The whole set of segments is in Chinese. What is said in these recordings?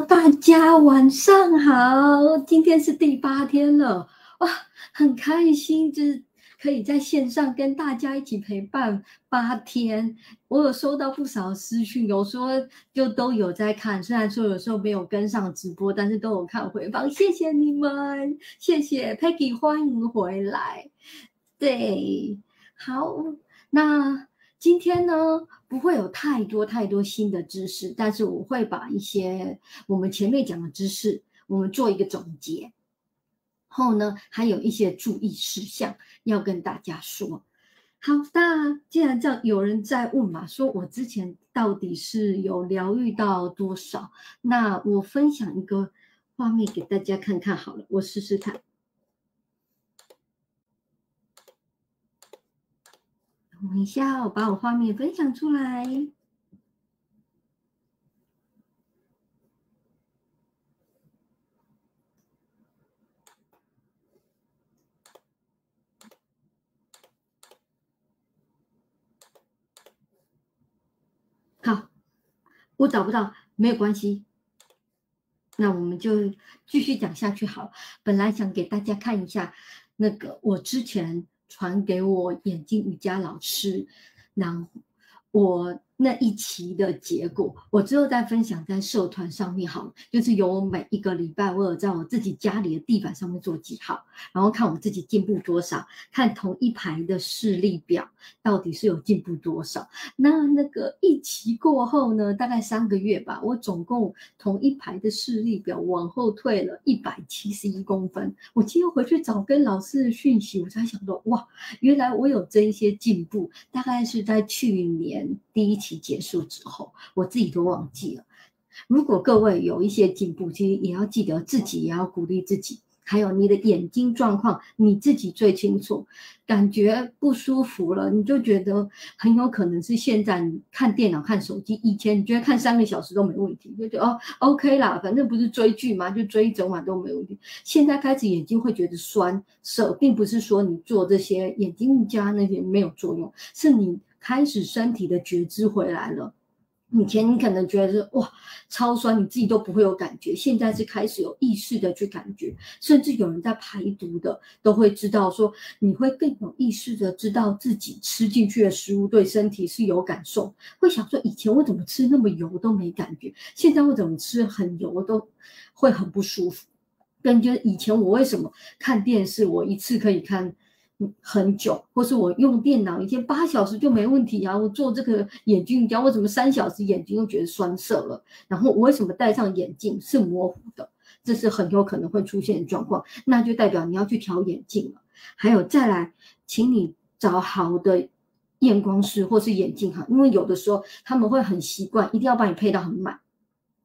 大家晚上好，今天是第八天了，哇，很开心，就是可以在线上跟大家一起陪伴八天。我有收到不少私讯，有说就都有在看，虽然说有时候没有跟上直播，但是都有看回放，谢谢你们，谢谢 Peggy，欢迎回来。对，好，那今天呢？不会有太多太多新的知识，但是我会把一些我们前面讲的知识，我们做一个总结。后呢，还有一些注意事项要跟大家说。好，那既然这样，有人在问嘛，说我之前到底是有疗愈到多少？那我分享一个画面给大家看看好了，我试试看。等一下，我把我画面分享出来。好，我找不到，没有关系。那我们就继续讲下去。好，本来想给大家看一下那个我之前。传给我眼镜瑜伽老师，然后我。那一期的结果，我之后再分享在社团上面好，就是有我每一个礼拜，我有在我自己家里的地板上面做记号，然后看我自己进步多少，看同一排的视力表到底是有进步多少。那那个一期过后呢，大概三个月吧，我总共同一排的视力表往后退了一百七十一公分。我今天回去找跟老师的讯息，我才想到，哇，原来我有这一些进步，大概是在去年第一期。期结束之后，我自己都忘记了。如果各位有一些进步，其实也要记得自己也要鼓励自己。还有你的眼睛状况，你自己最清楚。感觉不舒服了，你就觉得很有可能是现在你看电脑、看手机。以前你觉得看三个小时都没问题，就觉得哦 OK 啦，反正不是追剧嘛，就追一整晚都没问题。现在开始眼睛会觉得酸涩，并不是说你做这些眼睛瑜伽那些没有作用，是你。开始身体的觉知回来了，以前你可能觉得哇超酸，你自己都不会有感觉，现在是开始有意识的去感觉，甚至有人在排毒的都会知道说，你会更有意识的知道自己吃进去的食物对身体是有感受，会想说以前我怎么吃那么油都没感觉，现在我怎么吃很油都会很不舒服，跟就以前我为什么看电视我一次可以看。很久，或是我用电脑一天八小时就没问题啊！我做这个眼镜胶，为什么三小时眼睛又觉得酸涩了？然后我为什么戴上眼镜是模糊的？这是很有可能会出现的状况，那就代表你要去调眼镜了。还有再来，请你找好的验光师或是眼镜行，因为有的时候他们会很习惯，一定要把你配到很满，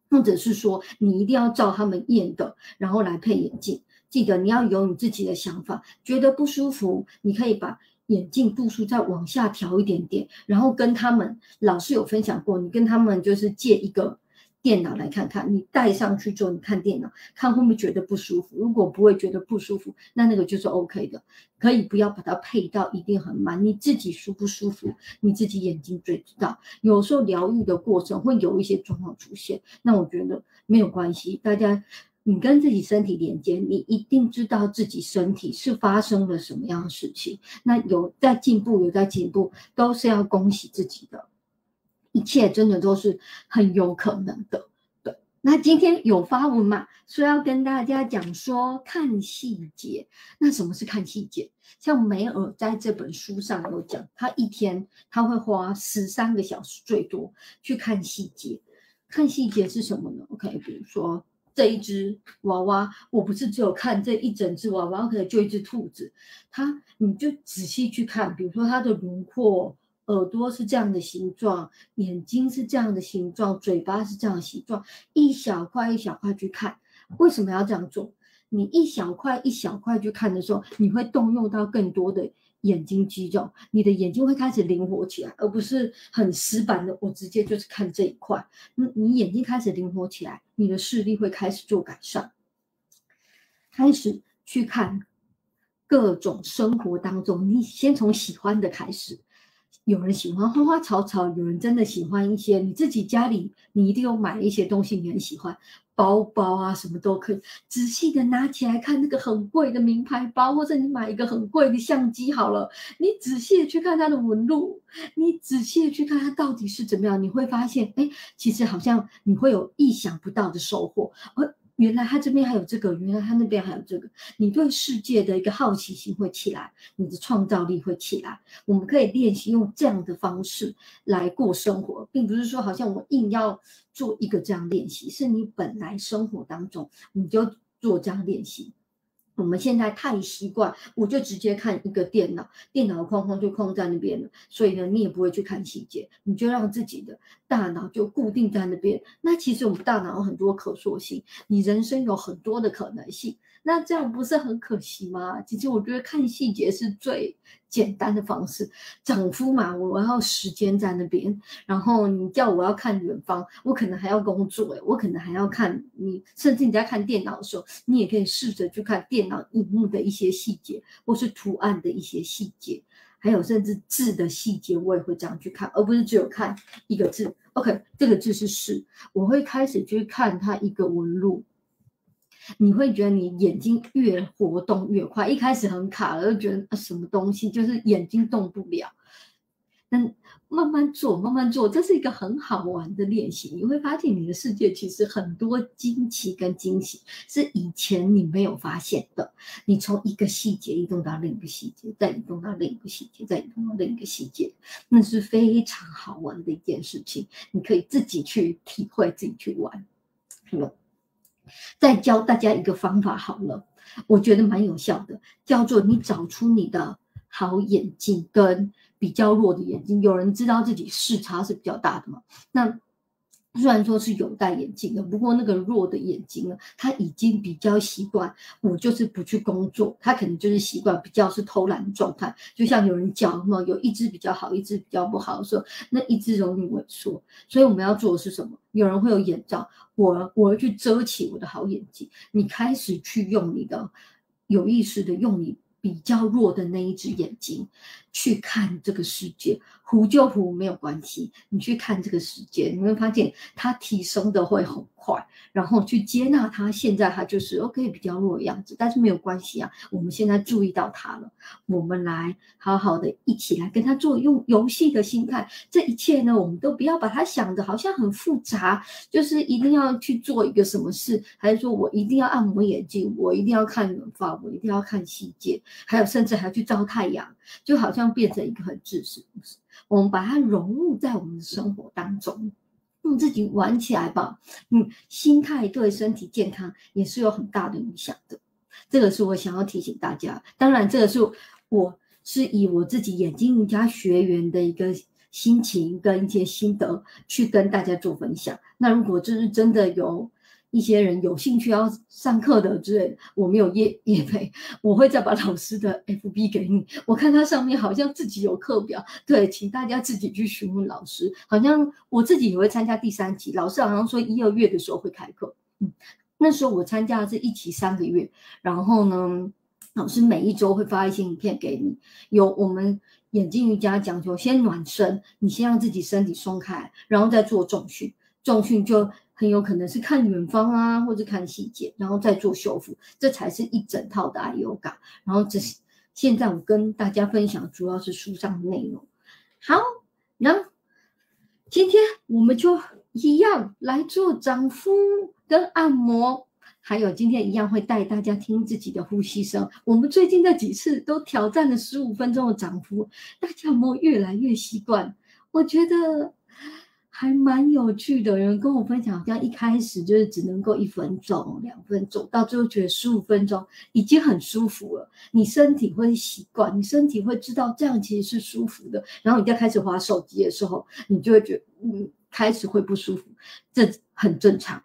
或者是说你一定要照他们验的，然后来配眼镜。记得你要有你自己的想法，觉得不舒服，你可以把眼镜度数再往下调一点点，然后跟他们老师有分享过，你跟他们就是借一个电脑来看看，你戴上去之后，你看电脑，看会不会觉得不舒服。如果不会觉得不舒服，那那个就是 OK 的，可以不要把它配到一定很满，你自己舒不舒服，你自己眼睛最知道。有时候疗愈的过程会有一些状况出现，那我觉得没有关系，大家。你跟自己身体连接，你一定知道自己身体是发生了什么样的事情。那有在进步，有在进步，都是要恭喜自己的。一切真的都是很有可能的。对，那今天有发文嘛，说要跟大家讲说看细节。那什么是看细节？像梅尔在这本书上有讲，他一天他会花十三个小时最多去看细节。看细节是什么呢？OK，比如说。这一只娃娃，我不是只有看这一整只娃娃，可能就一只兔子。它，你就仔细去看，比如说它的轮廓，耳朵是这样的形状，眼睛是这样的形状，嘴巴是这样形状，一小块一小块去看。为什么要这样做？你一小块一小块去看的时候，你会动用到更多的。眼睛肌肉，你的眼睛会开始灵活起来，而不是很死板的。我直接就是看这一块，你你眼睛开始灵活起来，你的视力会开始做改善，开始去看各种生活当中，你先从喜欢的开始。有人喜欢花花草草，有人真的喜欢一些你自己家里，你一定有买一些东西你很喜欢。包包啊，什么都可以仔细的拿起来看那个很贵的名牌包，或者你买一个很贵的相机好了，你仔细的去看它的纹路，你仔细的去看它到底是怎么样，你会发现，哎，其实好像你会有意想不到的收获，而。原来他这边还有这个，原来他那边还有这个，你对世界的一个好奇心会起来，你的创造力会起来。我们可以练习用这样的方式来过生活，并不是说好像我硬要做一个这样练习，是你本来生活当中你就做这样练习。我们现在太习惯，我就直接看一个电脑，电脑框框就框在那边了，所以呢，你也不会去看细节，你就让自己的大脑就固定在那边。那其实我们大脑有很多可塑性，你人生有很多的可能性。那这样不是很可惜吗？其实我觉得看细节是最简单的方式。涨幅嘛，我要时间在那边，然后你叫我要看远方，我可能还要工作，诶我可能还要看你，甚至你在看电脑的时候，你也可以试着去看电脑荧幕的一些细节，或是图案的一些细节，还有甚至字的细节，我也会这样去看，而不是只有看一个字。OK，这个字是“是”，我会开始去看它一个纹路。你会觉得你眼睛越活动越快，一开始很卡了，就觉得什么东西就是眼睛动不了。但慢慢做，慢慢做，这是一个很好玩的练习。你会发现你的世界其实很多惊奇跟惊喜是以前你没有发现的。你从一个细节移动到另一个细节，再移动到另一个细节，再移动到另一个细节，那是非常好玩的一件事情。你可以自己去体会，自己去玩，有。再教大家一个方法好了，我觉得蛮有效的，叫做你找出你的好眼睛跟比较弱的眼睛。有人知道自己视差是比较大的吗？那。虽然说是有戴眼镜的，不过那个弱的眼睛呢，他已经比较习惯，我就是不去工作，他可能就是习惯比较是偷懒的状态。就像有人讲嘛，有一只比较好，一只比较不好的时候，那一只容易萎缩。所以我们要做的是什么？有人会有眼罩，我我要去遮起我的好眼睛。你开始去用你的有意识的用你比较弱的那一只眼睛去看这个世界。糊就糊没有关系，你去看这个时间，你会发现它提升的会很快，然后去接纳它。现在它就是 OK 比较弱的样子，但是没有关系啊。我们现在注意到它了，我们来好好的一起来跟他做，用游戏的心态。这一切呢，我们都不要把它想的好像很复杂，就是一定要去做一个什么事，还是说我一定要按摩眼睛，我一定要看远方，我一定要看细节，还有甚至还要去照太阳，就好像变成一个很自私。我们把它融入在我们的生活当中，用自己玩起来吧。嗯，心态对身体健康也是有很大的影响的。这个是我想要提醒大家。当然，这个是我是以我自己眼睛瑜伽学员的一个心情跟一些心得去跟大家做分享。那如果这是真的有。一些人有兴趣要上课的之类的，我没有业 业费，我会再把老师的 FB 给你。我看他上面好像自己有课表，对，请大家自己去询问老师。好像我自己也会参加第三期，老师好像说一二月的时候会开课。嗯，那时候我参加的是一期三个月，然后呢，老师每一周会发一些影片给你，有我们眼睛瑜伽讲究先暖身，你先让自己身体松开，然后再做重训，重训就。很有可能是看远方啊，或者看细节，然后再做修复，这才是一整套的爱优感。然后这是现在我跟大家分享，主要是书上的内容。好，那今天我们就一样来做掌腹跟按摩，还有今天一样会带大家听自己的呼吸声。我们最近这几次都挑战了十五分钟的掌腹，大家有没有越来越习惯？我觉得。还蛮有趣的，有人跟我分享，好像一开始就是只能够一分钟、两分钟，到最后觉得十五分钟已经很舒服了。你身体会习惯，你身体会知道这样其实是舒服的。然后你再开始划手机的时候，你就会觉得嗯，开始会不舒服，这很正常，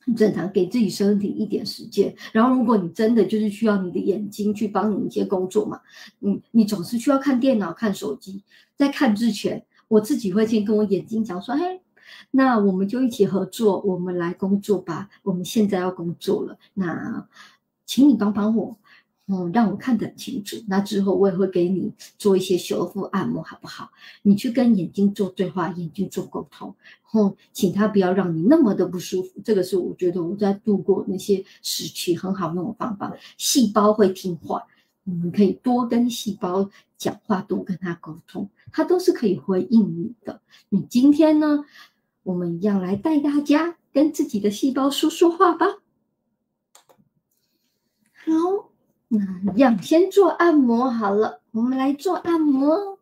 很正常。给自己身体一点时间。然后如果你真的就是需要你的眼睛去帮你一些工作嘛，你，你总是需要看电脑、看手机，在看之前。我自己会先跟我眼睛讲说：“嘿，那我们就一起合作，我们来工作吧。我们现在要工作了，那请你帮帮我，哦，让我看得很清楚。那之后我也会给你做一些修复按摩，好不好？你去跟眼睛做对话，眼睛做沟通，哦，请他不要让你那么的不舒服。这个是我觉得我在度过那些时期很好用的方法。细胞会听话，我们可以多跟细胞讲话，多跟他沟通，他都是可以回应你的。你今天呢，我们一样来带大家跟自己的细胞说说话吧。好。那样先做按摩好了，我们来做按摩，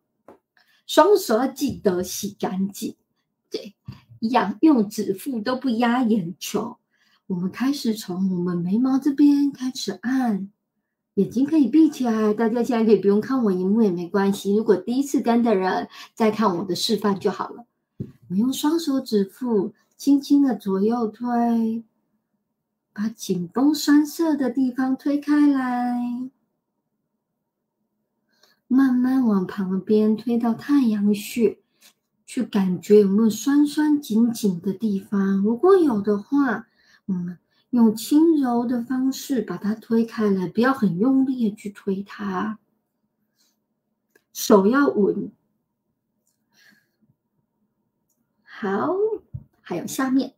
双手要记得洗干净。对，一样用指腹都不压眼球。我们开始从我们眉毛这边开始按，眼睛可以闭起来。大家现在可以不用看我荧幕也没关系。如果第一次跟的人再看我的示范就好了。我用双手指腹轻轻的左右推。把紧绷酸涩的地方推开来，慢慢往旁边推到太阳穴，去感觉有没有酸酸紧紧的地方。如果有的话，嗯，用轻柔的方式把它推开来，不要很用力的去推它，手要稳。好，还有下面。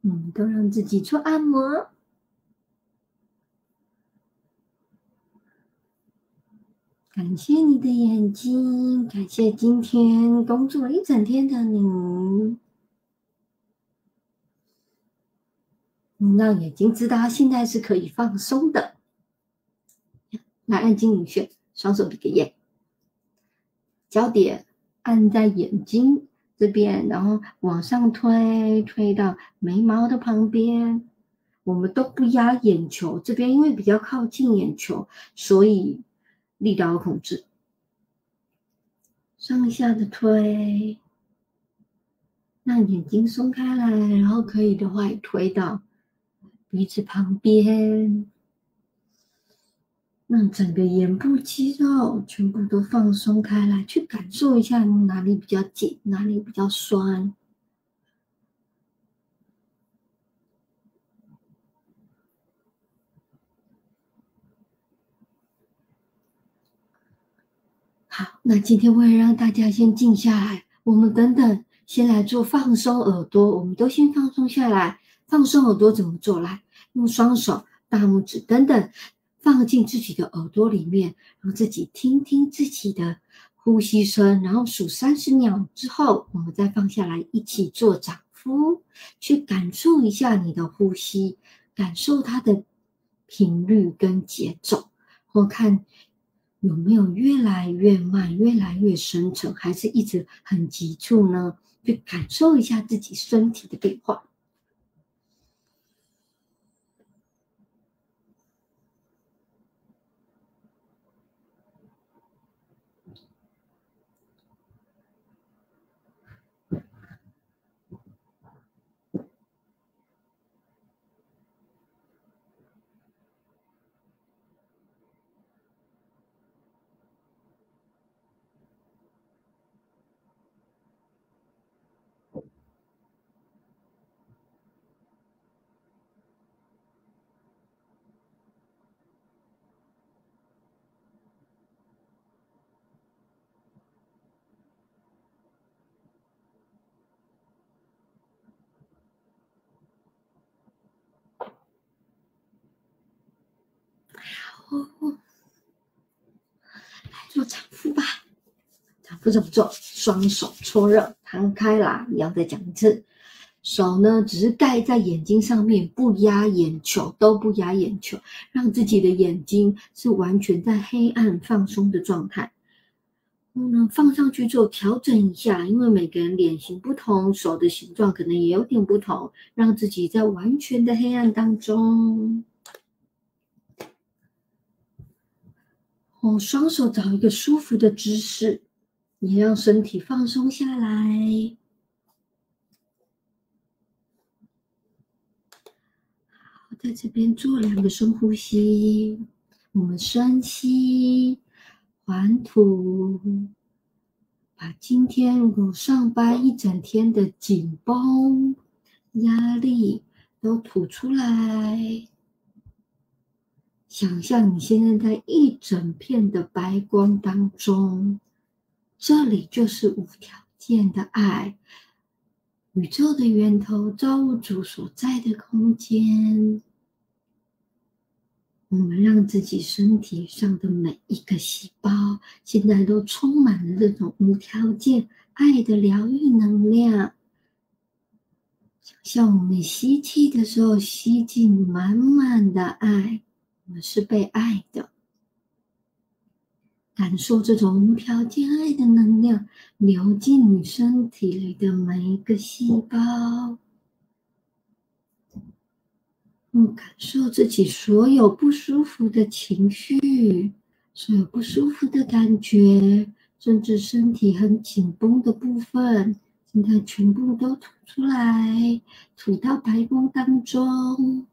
嗯，都让自己做按摩。感谢你的眼睛，感谢今天工作一整天的你，让眼睛知道现在是可以放松的。来按睛明穴，双手比个耶，焦点按在眼睛。这边，然后往上推，推到眉毛的旁边。我们都不压眼球，这边因为比较靠近眼球，所以力道要控制。上下的推，让眼睛松开来，然后可以的话也推到鼻子旁边。让整个眼部肌肉全部都放松开来，去感受一下哪里比较紧，哪里比较酸。好，那今天为了让大家先静下来，我们等等先来做放松耳朵。我们都先放松下来，放松耳朵怎么做？来，用双手、大拇指等等。放进自己的耳朵里面，让自己听听自己的呼吸声，然后数三十秒之后，我们再放下来，一起做掌呼，去感受一下你的呼吸，感受它的频率跟节奏，或看有没有越来越慢、越来越深沉，还是一直很急促呢？去感受一下自己身体的变化。做长腹吧，长腹怎么做？双手搓热，摊开啦。你要再讲一次，手呢只是盖在眼睛上面，不压眼球，都不压眼球，让自己的眼睛是完全在黑暗放松的状态。嗯，放上去之后调整一下，因为每个人脸型不同，手的形状可能也有点不同，让自己在完全的黑暗当中。哦，双手找一个舒服的姿势，你让身体放松下来。好，在这边做两个深呼吸。我们深吸，缓吐，把今天我上班一整天的紧绷、压力都吐出来。想象你现在在一整片的白光当中，这里就是无条件的爱，宇宙的源头，造物主所在的空间。我们让自己身体上的每一个细胞，现在都充满了这种无条件爱的疗愈能量。想象我们吸气的时候，吸进满满的爱。我们是被爱的，感受这种无条件爱的能量流进你身体里的每一个细胞。嗯，感受自己所有不舒服的情绪，所有不舒服的感觉，甚至身体很紧绷的部分，现在全部都吐出来，吐到白光当中。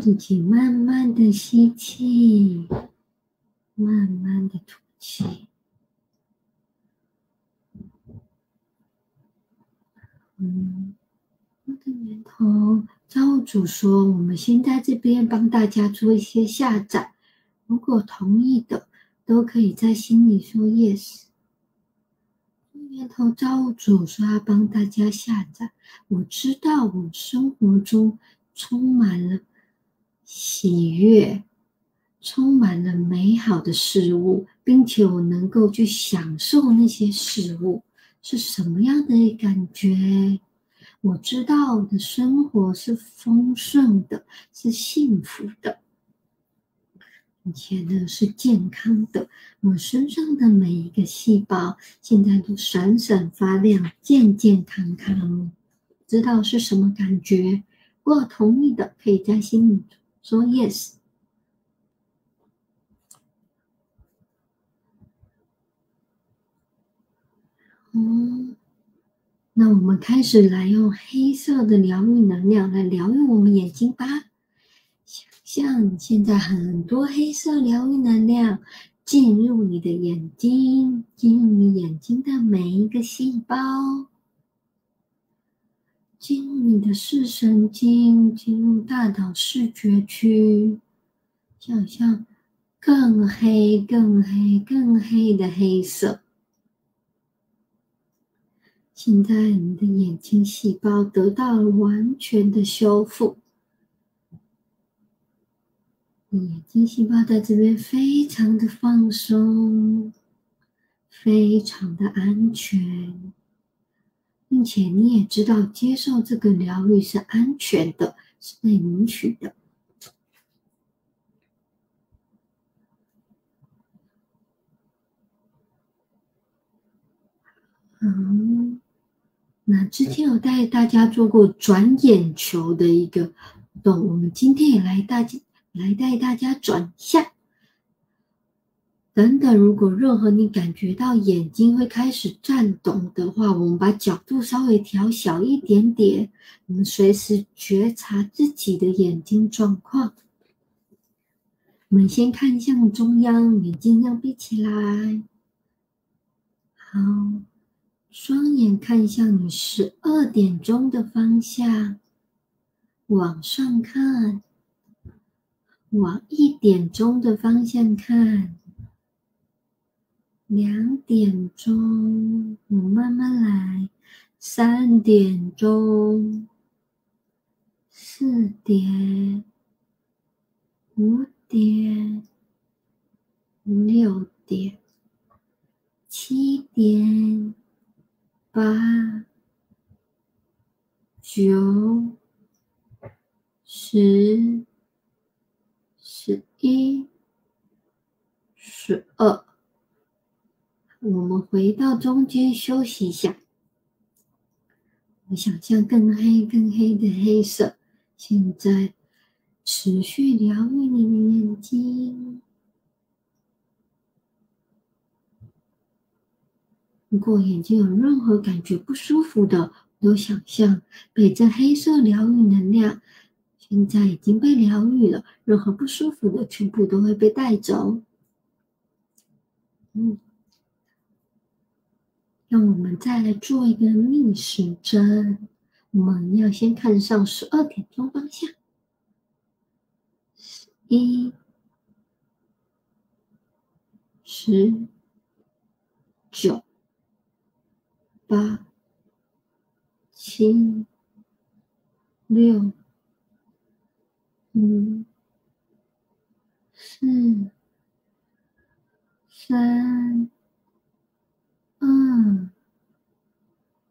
自己慢慢的吸气，慢慢的吐气。嗯，我的源头造物主说：“我们先在这边帮大家做一些下载，如果同意的，都可以在心里说 yes。”源头造物主说要帮大家下载。我知道我生活中充满了。喜悦，充满了美好的事物，并且我能够去享受那些事物是什么样的感觉？我知道我的生活是丰盛的，是幸福的，并且呢是健康的。我身上的每一个细胞现在都闪闪发亮，健健康康。知道是什么感觉？如果同意的，可以在心里。说 yes，嗯，那我们开始来用黑色的疗愈能量来疗愈我们眼睛吧。想象现在很多黑色疗愈能量进入你的眼睛，进入你眼睛的每一个细胞。进入你的视神经，进入大脑视觉区，想象更黑、更黑、更黑的黑色。现在你的眼睛细胞得到了完全的修复，眼睛细胞在这边非常的放松，非常的安全。并且你也知道，接受这个疗愈是安全的，是被允许的。嗯，那之前有带大家做过转眼球的一个活动，我们今天也来大家来带大家转一下。等等，如果任何你感觉到眼睛会开始颤动的话，我们把角度稍微调小一点点。我们随时觉察自己的眼睛状况。我们先看向中央，眼睛要闭起来。好，双眼看向你十二点钟的方向，往上看，往一点钟的方向看。两点钟，我慢慢来。三点钟，四点，五点，六点，七点，八，九，十，十一，十二。我们回到中间休息一下。我想象更黑、更黑的黑色，现在持续疗愈你的眼睛。如果眼睛有任何感觉不舒服的，都想象被这黑色疗愈能量，现在已经被疗愈了。任何不舒服的，全部都会被带走。嗯。让我们再来做一个逆时针，我们要先看上十二点钟方向，十一、十、九、八、七、六、五、四、三、二、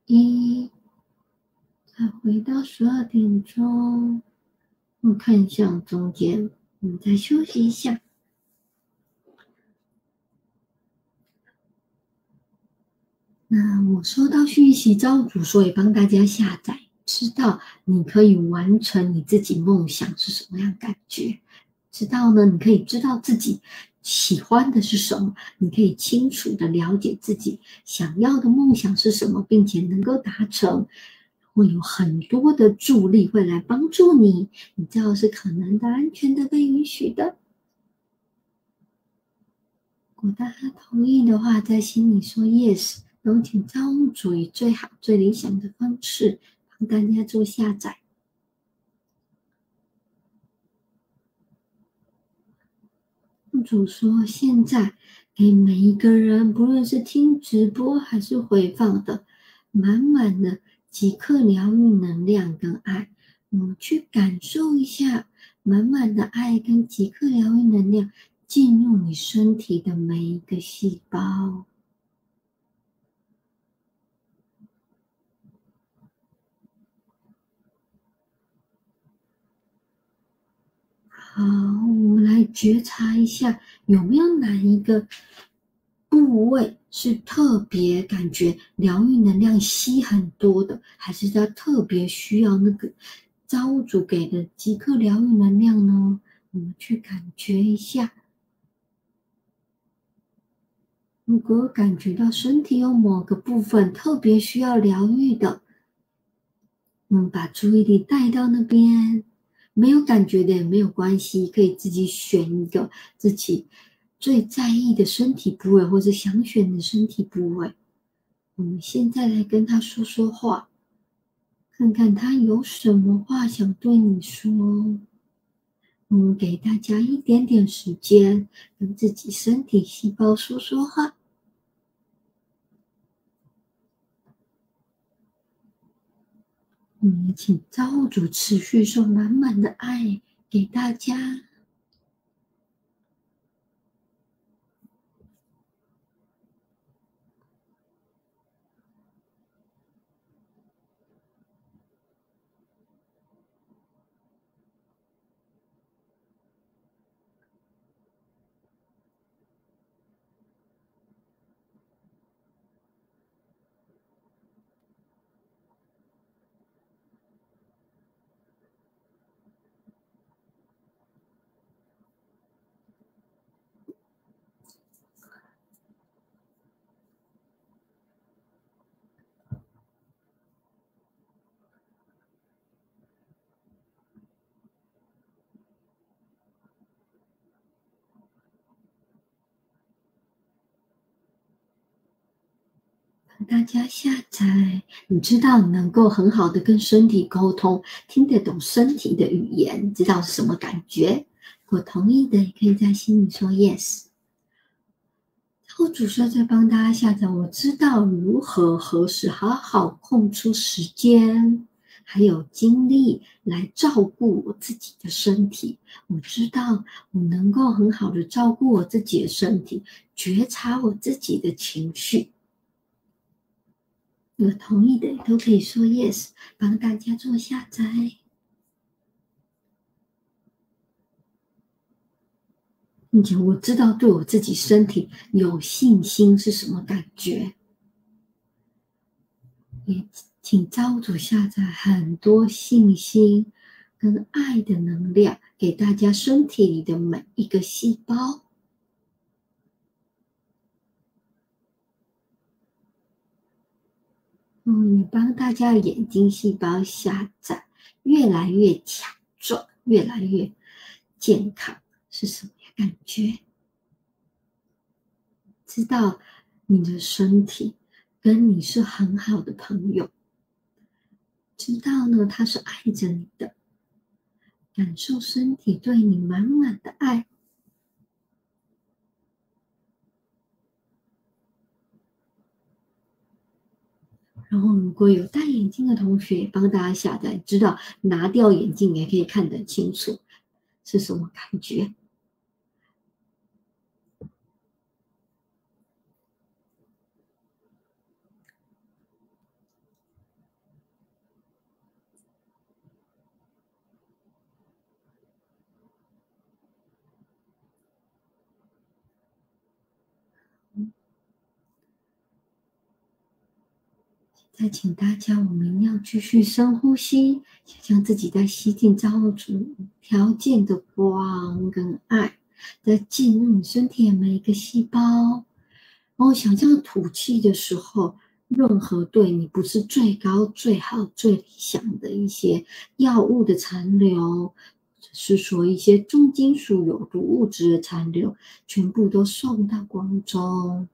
一。再回到十二点钟，我看向中间，我们再休息一下。那我收到讯息，招主所以帮大家下载，知道你可以完成你自己梦想是什么样感觉？知道呢？你可以知道自己喜欢的是什么？你可以清楚的了解自己想要的梦想是什么，并且能够达成。会有很多的助力会来帮助你，你知道是可能的、安全的、被允许的。如果大家同意的话，在心里说 yes，然后请造物主以最好、最理想的方式帮大家做下载。主说：“现在给每一个人，不论是听直播还是回放的，满满的。”即刻疗愈能量跟爱，我们去感受一下满满的爱跟即刻疗愈能量进入你身体的每一个细胞。好，我们来觉察一下，有没有哪一个部位？是特别感觉疗愈能量吸很多的，还是他特别需要那个造物主给的即刻疗愈能量呢？我们去感觉一下。如果感觉到身体有某个部分特别需要疗愈的，嗯，把注意力带到那边。没有感觉的也没有关系，可以自己选一个自己。最在意的身体部位，或者想选的身体部位，我们现在来跟他说说话，看看他有什么话想对你说。我们给大家一点点时间，跟自己身体细胞说说话。我们请造物主持续送满满的爱给大家。大家下载，你知道能够很好的跟身体沟通，听得懂身体的语言，知道是什么感觉？我同意的，也可以在心里说 yes。后主说在帮大家下载，我知道如何何时好好空出时间，还有精力来照顾我自己的身体。我知道我能够很好的照顾我自己的身体，觉察我自己的情绪。有同意的都可以说 yes，帮大家做下载。并且我知道对我自己身体有信心是什么感觉，也请招主下载很多信心跟爱的能量给大家身体里的每一个细胞。嗯，你帮大家眼睛细胞下载，越来越强壮，越来越健康，是什么感觉？知道你的身体跟你是很好的朋友，知道呢，他是爱着你的，感受身体对你满满的爱。然后，如果有戴眼镜的同学，帮大家下载，知道拿掉眼镜也可以看得清楚，是什么感觉？再请大家，我们要继续深呼吸，想象自己在吸进造物主条件的光跟爱，在进入你身体的每一个细胞。然后想象吐气的时候，任何对你不是最高、最好、最理想的一些药物的残留，是说一些重金属、有毒物质的残留，全部都送到光中。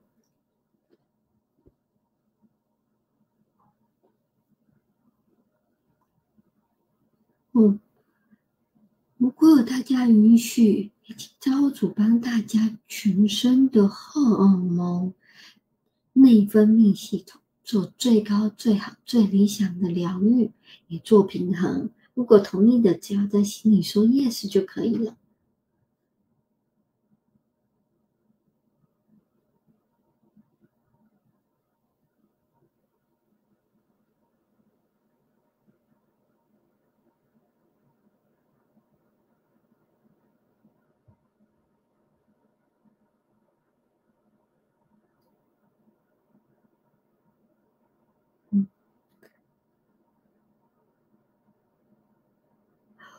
嗯，如果大家允许，招主帮大家全身的荷尔蒙、内分泌系统做最高、最好、最理想的疗愈，也做平衡。如果同意的，只要在心里说 yes 就可以了。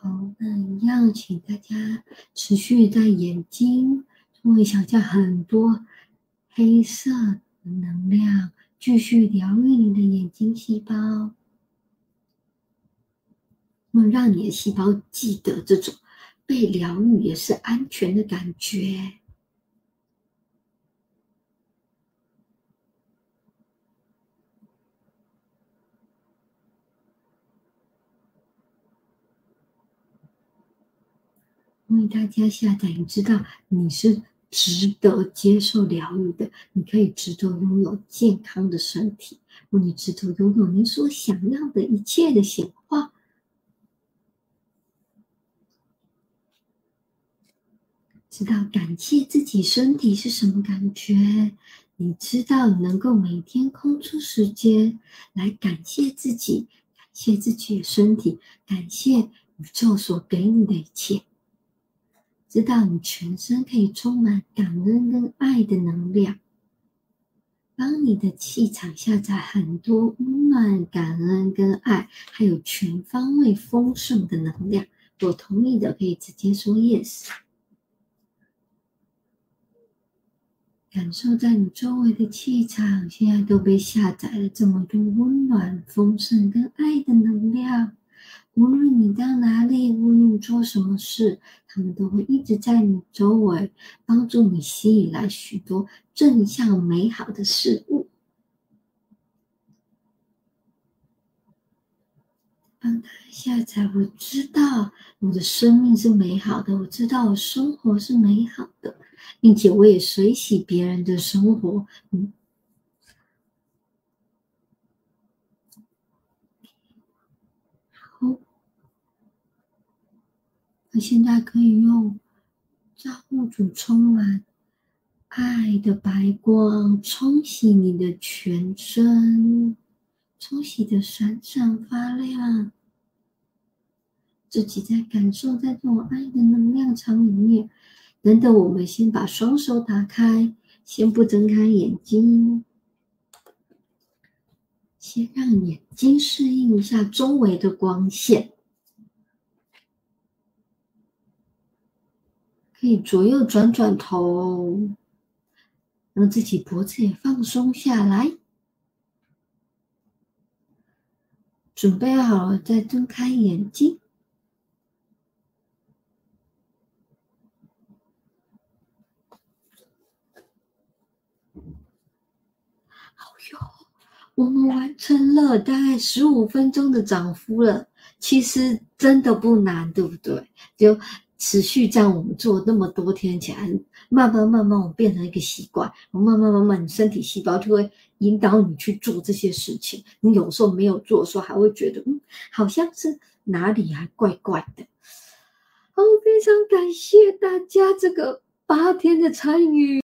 好，那一样，请大家持续在眼睛，会想象很多黑色的能量，继续疗愈你的眼睛细胞，那么让你的细胞记得这种被疗愈也是安全的感觉。为大家下载，你知道你是值得接受疗愈的，你可以值得拥有健康的身体，你值得拥有你所想要的一切的显化。知道感谢自己身体是什么感觉？你知道能够每天空出时间来感谢自己，感谢自己的身体，感谢宇宙所给你的一切。知道你全身可以充满感恩跟爱的能量，帮你的气场下载很多温暖、感恩跟爱，还有全方位丰盛的能量。我同意的可以直接说 yes。感受在你周围的气场，现在都被下载了这么多温暖、丰盛跟爱的能量。无论你到哪里，无论你做什么事，他们都会一直在你周围，帮助你吸引来许多正向美好的事物。帮他下载，我知道我的生命是美好的，我知道我生活是美好的，并且我也随喜别人的生活。嗯。现在可以用造物主充满爱的白光冲洗你的全身，冲洗的闪闪发亮。自己在感受在这种爱的能量场里面。等等，我们先把双手打开，先不睁开眼睛，先让眼睛适应一下周围的光线。可以左右转转头，让自己脖子也放松下来。准备好了，再睁开眼睛。好哟，我们完成了大概十五分钟的涨幅了。其实真的不难，对不对？就持续这样，我们做那么多天起来，慢慢慢慢，我变成一个习惯。我慢慢慢慢，你身体细胞就会引导你去做这些事情。你有时候没有做的时候，还会觉得嗯，好像是哪里还怪怪的。哦，非常感谢大家这个八天的参与。